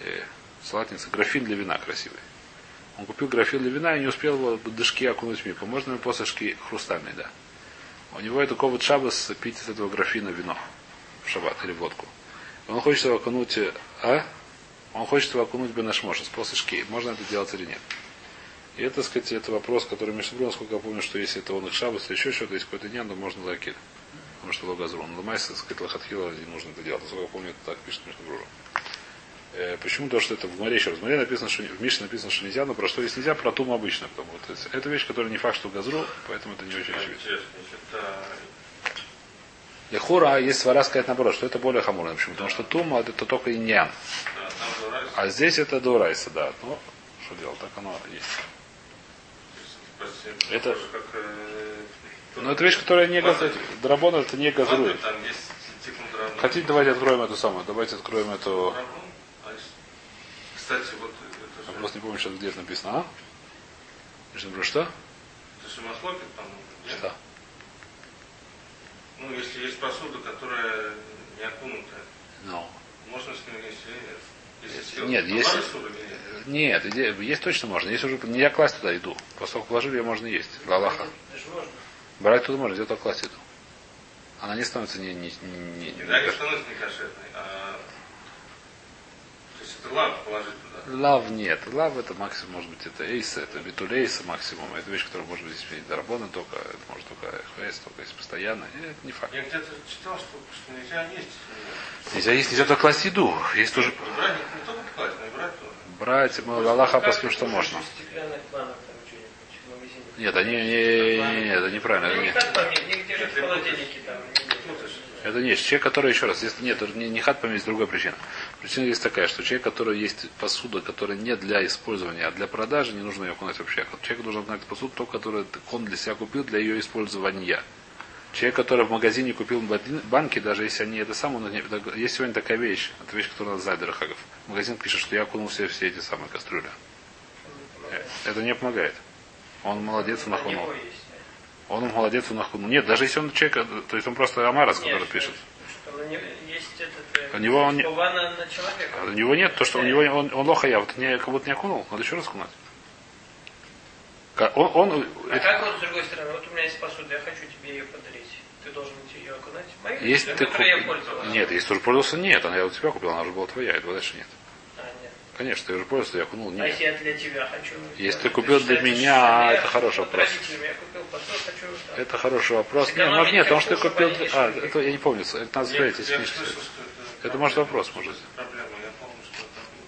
[SPEAKER 1] Э, салатница, графин для вина красивый. Он купил графин для вина и не успел его дышки окунуть в мику. Можно ли после шки хрустальный, да. У него это ковод шабас пить из этого графина вино в шаббат или водку. Он хочет его окунуть, а? Он хочет его окунуть бы наш мошес после шки. Можно это делать или нет? И это, так сказать, это вопрос, который Мишнабру, насколько я помню, что если это он их шабас или еще что-то, есть какой-то день, то можно лакит. Потому что логазру. Но ломайся, так сказать, лохатхила не нужно это делать. Насколько я помню, это так пишет Мишнабру. Э, почему? то, что это в море еще раз. В море написано, что в Мишне написано, что нельзя, но про что есть нельзя, про тум обычно. Потому что это вещь, которая не факт, что газру, поэтому это не очень очевидно. Лехура, есть свара сказать наоборот, что это более хамурно. Почему? Потому что тума это только иньян. А здесь это дурайса, да. Ну, что делать, так оно есть. Это, ну, это вещь, которая не газует. Драбон это не газует. Хотите, давайте откроем эту самую. Давайте откроем эту.
[SPEAKER 2] Кстати, вот
[SPEAKER 1] Я просто не помню, что где это написано. А? Что? Что?
[SPEAKER 2] Это же махлокет, по-моему.
[SPEAKER 1] Что?
[SPEAKER 2] Ну, если есть посуда, которая не окунутая.
[SPEAKER 1] Ну.
[SPEAKER 2] Можно с ним есть или нет?
[SPEAKER 1] Нет, есть, нет, есть точно можно. Есть уже нельзя класть туда еду. Поскольку положили, ее можно есть. Лалаха. Брать туда можно, где-то класть еду. Она не становится не... не, не,
[SPEAKER 2] не, не да, становится не кошерной, а... То есть это лав положить туда.
[SPEAKER 1] Лав нет. Лав это максимум, может быть, это эйса, это битулейса максимум. Это вещь, которая может быть здесь дарабона только, это может только хвейс, только если постоянно. Нет, это не факт.
[SPEAKER 2] Я где-то читал, что, что нельзя есть.
[SPEAKER 1] Нельзя есть, нельзя только класть еду. Есть тоже...
[SPEAKER 2] Брать не только класть, но и брать
[SPEAKER 1] Аллаха посмотрим, что можно. Нет, они не, не, не, это неправильно. Это, не. это не человек, который еще раз, если нет, не, не хат есть другая причина. Причина есть такая, что человек, который есть посуда, которая не для использования, а для продажи, не нужно ее окунать вообще. Человек должен окунать посуду, то, которую он для себя купил для ее использования. Человек, который в магазине купил банки, даже если они это самое, он есть сегодня такая вещь, это вещь, которая надо знать, Дорохагов. Магазин пишет, что я окунул все, все эти самые кастрюли. Э, Это не помогает. Он молодец, он
[SPEAKER 3] есть.
[SPEAKER 1] Он молодец, он окунул. Нет, даже если он человек, э, то есть он просто Амарас, который
[SPEAKER 3] что-
[SPEAKER 1] пишет.
[SPEAKER 3] Этот... э,
[SPEAKER 1] У него он не-
[SPEAKER 3] Хова на, человека.
[SPEAKER 1] А У него нет, то, что у него он, он лоха я, вот не, как будто не окунул. Надо еще раз окунать. Он, он,
[SPEAKER 3] А
[SPEAKER 1] это-
[SPEAKER 3] как вот с другой стороны, вот у меня есть посуда, я хочу тебе ее подарить. Ты должен идти ее окунать. Моя
[SPEAKER 1] если ты
[SPEAKER 3] которой я пользовался.
[SPEAKER 1] Нет, если ты уже пользовался, нет. Она я у тебя купил, она уже была твоя, этого дальше нет.
[SPEAKER 3] А, нет.
[SPEAKER 1] Конечно, ты уже пользовался, я окунул,
[SPEAKER 3] А
[SPEAKER 1] нет.
[SPEAKER 3] если я для тебя хочу...
[SPEAKER 1] Если ты купил для
[SPEAKER 3] считается,
[SPEAKER 1] меня, это хороший вопрос.
[SPEAKER 3] Я купил посуду, хочу... так.
[SPEAKER 1] Это хороший вопрос. Нет, может, нет, потому что ты купил... А, это я не помню. Это надо смотреть,
[SPEAKER 5] я
[SPEAKER 1] книжки.
[SPEAKER 5] это,
[SPEAKER 1] может вопрос, может.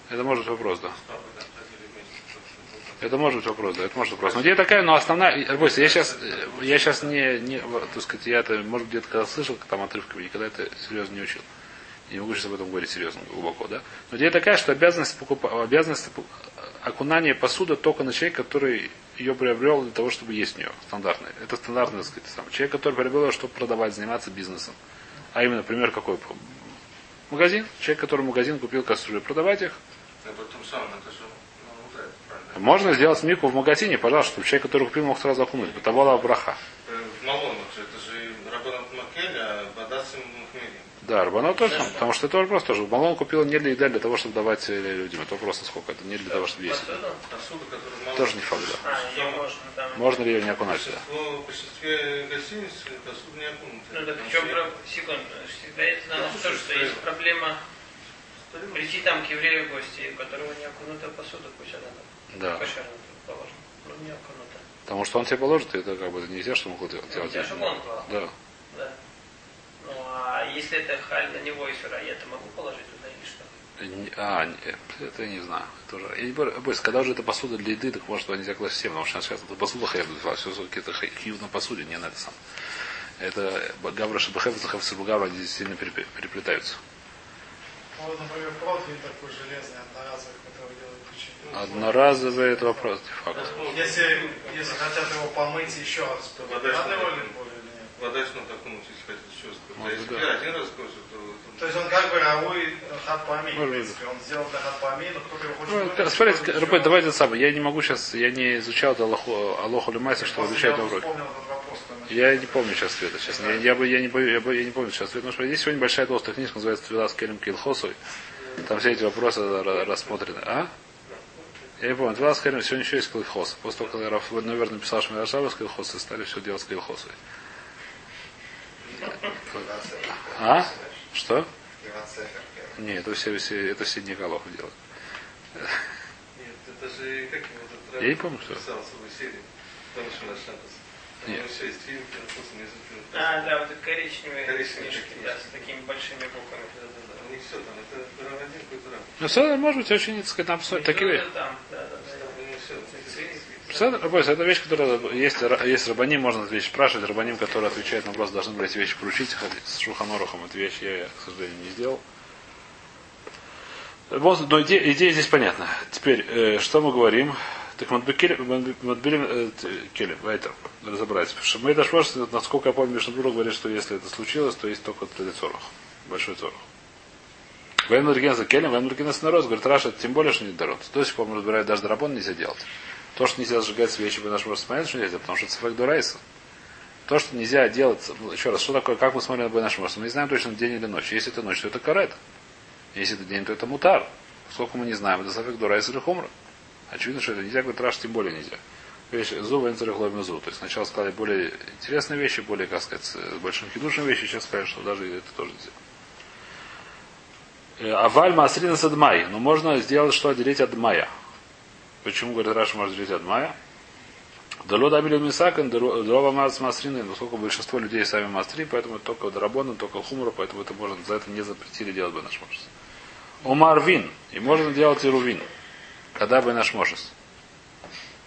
[SPEAKER 1] Это может быть вопрос, да.
[SPEAKER 5] папа там ходили вместе. что-то.
[SPEAKER 1] Это может быть вопрос, да, это может быть вопрос. Но идея такая, но основная, Бойся, я сейчас, я сейчас не, не, так сказать, я это, может, где-то когда слышал, там отрывками, никогда это серьезно не учил. Я не могу сейчас об этом говорить серьезно, глубоко, да. Но идея такая, что обязанность, покупа, обязанность пу- окунания посуды только на человека, который ее приобрел для того, чтобы есть в нее, стандартная. Это стандартный, так сказать, сам. человек, который приобрел ее, чтобы продавать, заниматься бизнесом. А именно, например, какой? Магазин. Человек, который магазин купил кастрюли, продавать их,
[SPEAKER 5] Я потом сам, же, ну, вот это правильно.
[SPEAKER 1] Можно сделать мику в магазине, пожалуйста, чтобы человек, который купил, мог сразу окунуть. Это была браха.
[SPEAKER 5] Э, В Малонах же, это же Рабанат Макель, а Бадасим Махмелин.
[SPEAKER 1] Да, Рабанот тоже, потому что это вопрос тоже. Баллон купил не для еды, а для того, чтобы давать э, людям. Это вопрос, сколько это, не для того, чтобы есть.
[SPEAKER 3] Посуду?
[SPEAKER 5] В Малонах.
[SPEAKER 1] Тоже не факт, да.
[SPEAKER 3] А, можно.
[SPEAKER 1] Можно ли ее не окунать?
[SPEAKER 5] Большинство, в большинстве гостиниц посуда не окунута.
[SPEAKER 3] Ну так в чем проблема? Секунду. Всегда я знал
[SPEAKER 5] Ну,
[SPEAKER 3] тоже, что есть проблема прийти там к еврею в гости, у которого не окунута посуда, пусть она там
[SPEAKER 1] Да.
[SPEAKER 3] Ну.
[SPEAKER 1] Потому что он тебе положит, и это как бы нельзя, что могут делать.
[SPEAKER 3] Ну, он.
[SPEAKER 1] Да.
[SPEAKER 3] Да. Ну а если это халь на него и сыра, я это могу положить туда или что?
[SPEAKER 1] А, это я не знаю. Это уже... Я не Бойся, когда уже это посуда для еды, так может нельзя класть всем, потому что сейчас это посуда хлеб, все какие-то хлеб на посуде, не на это сам. Это Гавра Шабахев, Захев Сабугавра, они здесь сильно переплетаются.
[SPEAKER 4] Вот, например, противень такой железный, одноразовый, который делают очень.
[SPEAKER 1] Одноразовый это вопрос, не факт.
[SPEAKER 4] Если, если хотят его помыть еще раз, то
[SPEAKER 5] Вода
[SPEAKER 4] надо его
[SPEAKER 5] ли?
[SPEAKER 4] более или нет?
[SPEAKER 5] Вода если надо окунуть, если хотите еще раз.
[SPEAKER 1] Может да.
[SPEAKER 5] один раз косит, то...
[SPEAKER 4] То есть он как бы равуй хатпами, в принципе. Он сделал для хатпами, но кто-то его хочет
[SPEAKER 1] Ну, смотрите,
[SPEAKER 4] еще.
[SPEAKER 1] давайте самое. Я не могу сейчас, я не изучал это Аллаху, Лемайса, что изучать
[SPEAKER 4] я
[SPEAKER 1] на уроке. Я не помню сейчас ответа, честно. Я, я, бы, я, не, я, бы- я не помню сейчас ответа. Потому что здесь сегодня большая толстая книжка, называется Твила с Келем Килхосой. Там все эти вопросы ра- рассмотрены. А? Я не помню. Твила с Келем сегодня еще есть Килхос. После того, когда Раф Новер написал Шмирашава с Килхосой, стали все делать с Килхосой. А? Что? Нет, это все, все, это все Николов делают.
[SPEAKER 5] Нет, это же как этот
[SPEAKER 1] Я не помню, что.
[SPEAKER 5] писал свою серию. Там
[SPEAKER 1] Нет.
[SPEAKER 5] не.
[SPEAKER 3] А, да, вот эти коричневые
[SPEAKER 5] Коричневые
[SPEAKER 3] книжки,
[SPEAKER 5] такие.
[SPEAKER 3] да, с такими большими буквами. Да, да, да.
[SPEAKER 5] У них все там, это Равадин какой-то раб.
[SPEAKER 1] Ну, все, может быть, очень, так сказать, там псо- такие вещи.
[SPEAKER 3] Да, да,
[SPEAKER 5] все.
[SPEAKER 1] Это вещь, которая есть, есть рабаним, можно эту вещь спрашивать. Рабаним, который отвечает на вопрос, должны были эти вещи поручить. Хотя С Шуханорохом эту вещь я, к сожалению, не сделал. Вот, но идея, идея здесь понятна. Теперь, э, что мы говорим? Так Матбилим э, Келем, это разобрать. Потому что мы даже насколько я помню, Мишнабура говорит, что если это случилось, то есть только цорох. Большой цорох. Вен Мургенса Келем, Вен Мургенса народ, говорит, Раша, тем более, что не дород. До сих пор мы разбираем, даже драбон нельзя делать. То, что нельзя сжигать свечи, вы наш может понятно, что нельзя, потому что это сфак дурайса. То, что нельзя делать, еще раз, что такое, как мы смотрим на наш может, мы не знаем точно день или ночь. Если это ночь, то это карет. Если это день, то это мутар. Сколько мы не знаем, это сафек дурайса или хумра. Очевидно, что это нельзя, говорит Раш, тем более нельзя. Вещь зуб инцерехлой зу. То есть сначала сказали более интересные вещи, более, как сказать, с большим хидушным вещи, сейчас сказали, что даже это тоже нельзя. Аваль Масрина Садмай. Но можно сделать, что отделить от Мая. Почему, говорит Раша, можно отделить от Мая? Дало дабили мисакан, дрова маз масрины, поскольку большинство людей сами мастри, поэтому это только драбона, только хумра, поэтому это можно, за это не запретили делать бы наш. Омар вин, и можно делать и рувин, когда бы наш мошес.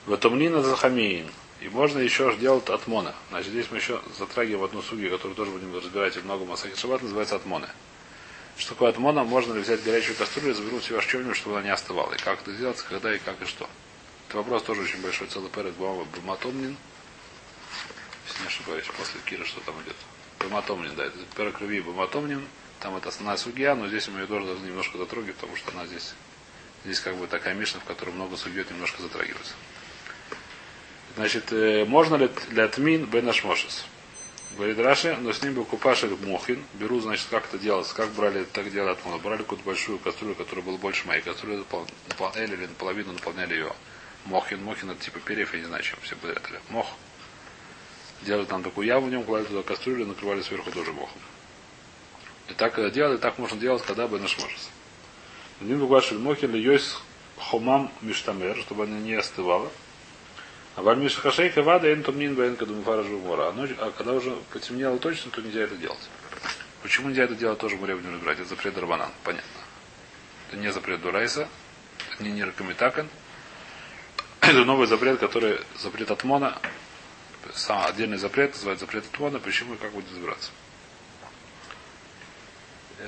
[SPEAKER 1] Ватумнина захамиин, и можно еще делать атмона. Значит, здесь мы еще затрагиваем одну сугию, которую тоже будем разбирать и много масахи шаббат, называется атмоны. Что такое отмона? Можно ли взять горячую кастрюлю и завернуть ее в чем-нибудь, чтобы она не остывала? И как это сделать, когда и как и что? Это вопрос тоже очень большой, целый перед Буматомнин. Если не ошибаюсь, после Кира что там идет. Буматомнин, да, это крови Буматомнин. Там это основная судья, но здесь мы ее тоже должны немножко затрогать, потому что она здесь, здесь как бы такая мишна, в которой много судьет немножко затрагивается. Значит, э, можно ли для тмин бенашмошес? Говорит Раши, но с ним был купашек мохин. Беру, значит, как это делалось, как брали, так делали отмона. Брали какую-то большую кастрюлю, которая была больше моей кастрюли, наполняли или наполовину наполняли ее. Мохин, мохин это типа перьев, я не знаю, чем все подряд. Мох. Делали там такую яву в нем, кладали туда кастрюлю, накрывали сверху тоже мохом. И так когда делали, так можно делать, когда бы наш может. Один буквашель мохин ли йойс хомам миштамер, чтобы она не остывала. А вальмиш хашейка вада эн томнин бен кадумфара жумора. А когда уже потемнело точно, то нельзя это делать. Почему нельзя это делать, тоже мы будем разбирать. Это запрет Дарбанан, понятно. Это не запрет Дурайса, это не Ниркамитакан. Это новый запрет, который запрет от Мона. Сам отдельный запрет, называется запрет от Мона. Почему и как будет разбираться.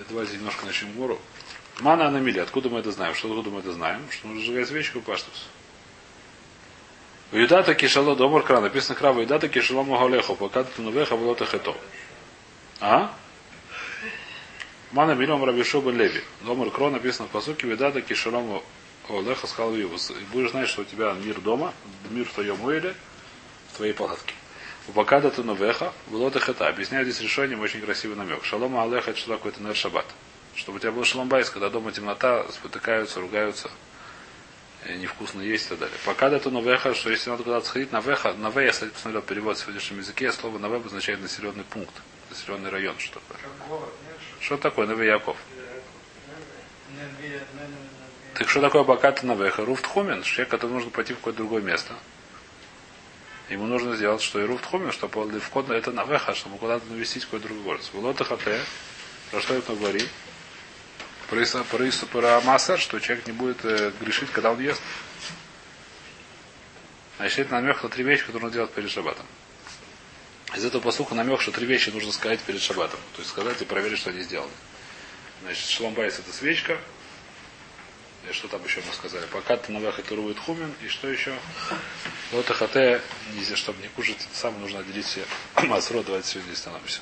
[SPEAKER 1] Давайте немножко начнем гору. Мана на миле. Откуда мы это знаем? Что откуда мы это знаем? Что нужно сжигать свечку паштус. У Юдата кишало домор кран. Написано крава Юдата кишало магалехо. Пока ты новеха было хето. А? Мана милом рабишу бен леви. Домор крон написано в посуке Юдата кишало Олеха сказал Вивус. Будешь знать, что у тебя мир дома, мир в твоем уэле, в твоей палатке. У Бакада Тунувеха, было хета. Объясняю здесь решением очень красивый намек. Шалом Алеха это что такое это шаббат. Чтобы у тебя был шалом байс, когда дома темнота, спотыкаются, ругаются, невкусно есть и так далее. Пока это новеха, что если надо куда-то сходить, на веха, на ве, я кстати, посмотрел перевод в сегодняшнем языке, слово на ве обозначает населенный пункт, населенный район, что такое. Что такое Наве Яков? Так что такое Баката Навеха? Руфт Хумен, человек, который нужно пойти в какое-то другое место. Ему нужно сделать, что и Руфт Хумен, чтобы вход на это Навеха, чтобы куда-то навестить какой-то другой город. Волота Хате, про что это говорит? Про Масар, что человек не будет э, грешить, когда он ест. Значит, это намек на три вещи, которые нужно делать перед шабатом. Из этого послуха намек, что три вещи нужно сказать перед шабатом. То есть сказать и проверить, что они сделаны. Значит, шломбайс это свечка. И что там еще мы сказали? Пока ты на выход рует хумен. И что еще? Вот хате, нельзя, чтобы не кушать, самое нужно отделить все масро. Давайте сегодня здесь остановимся.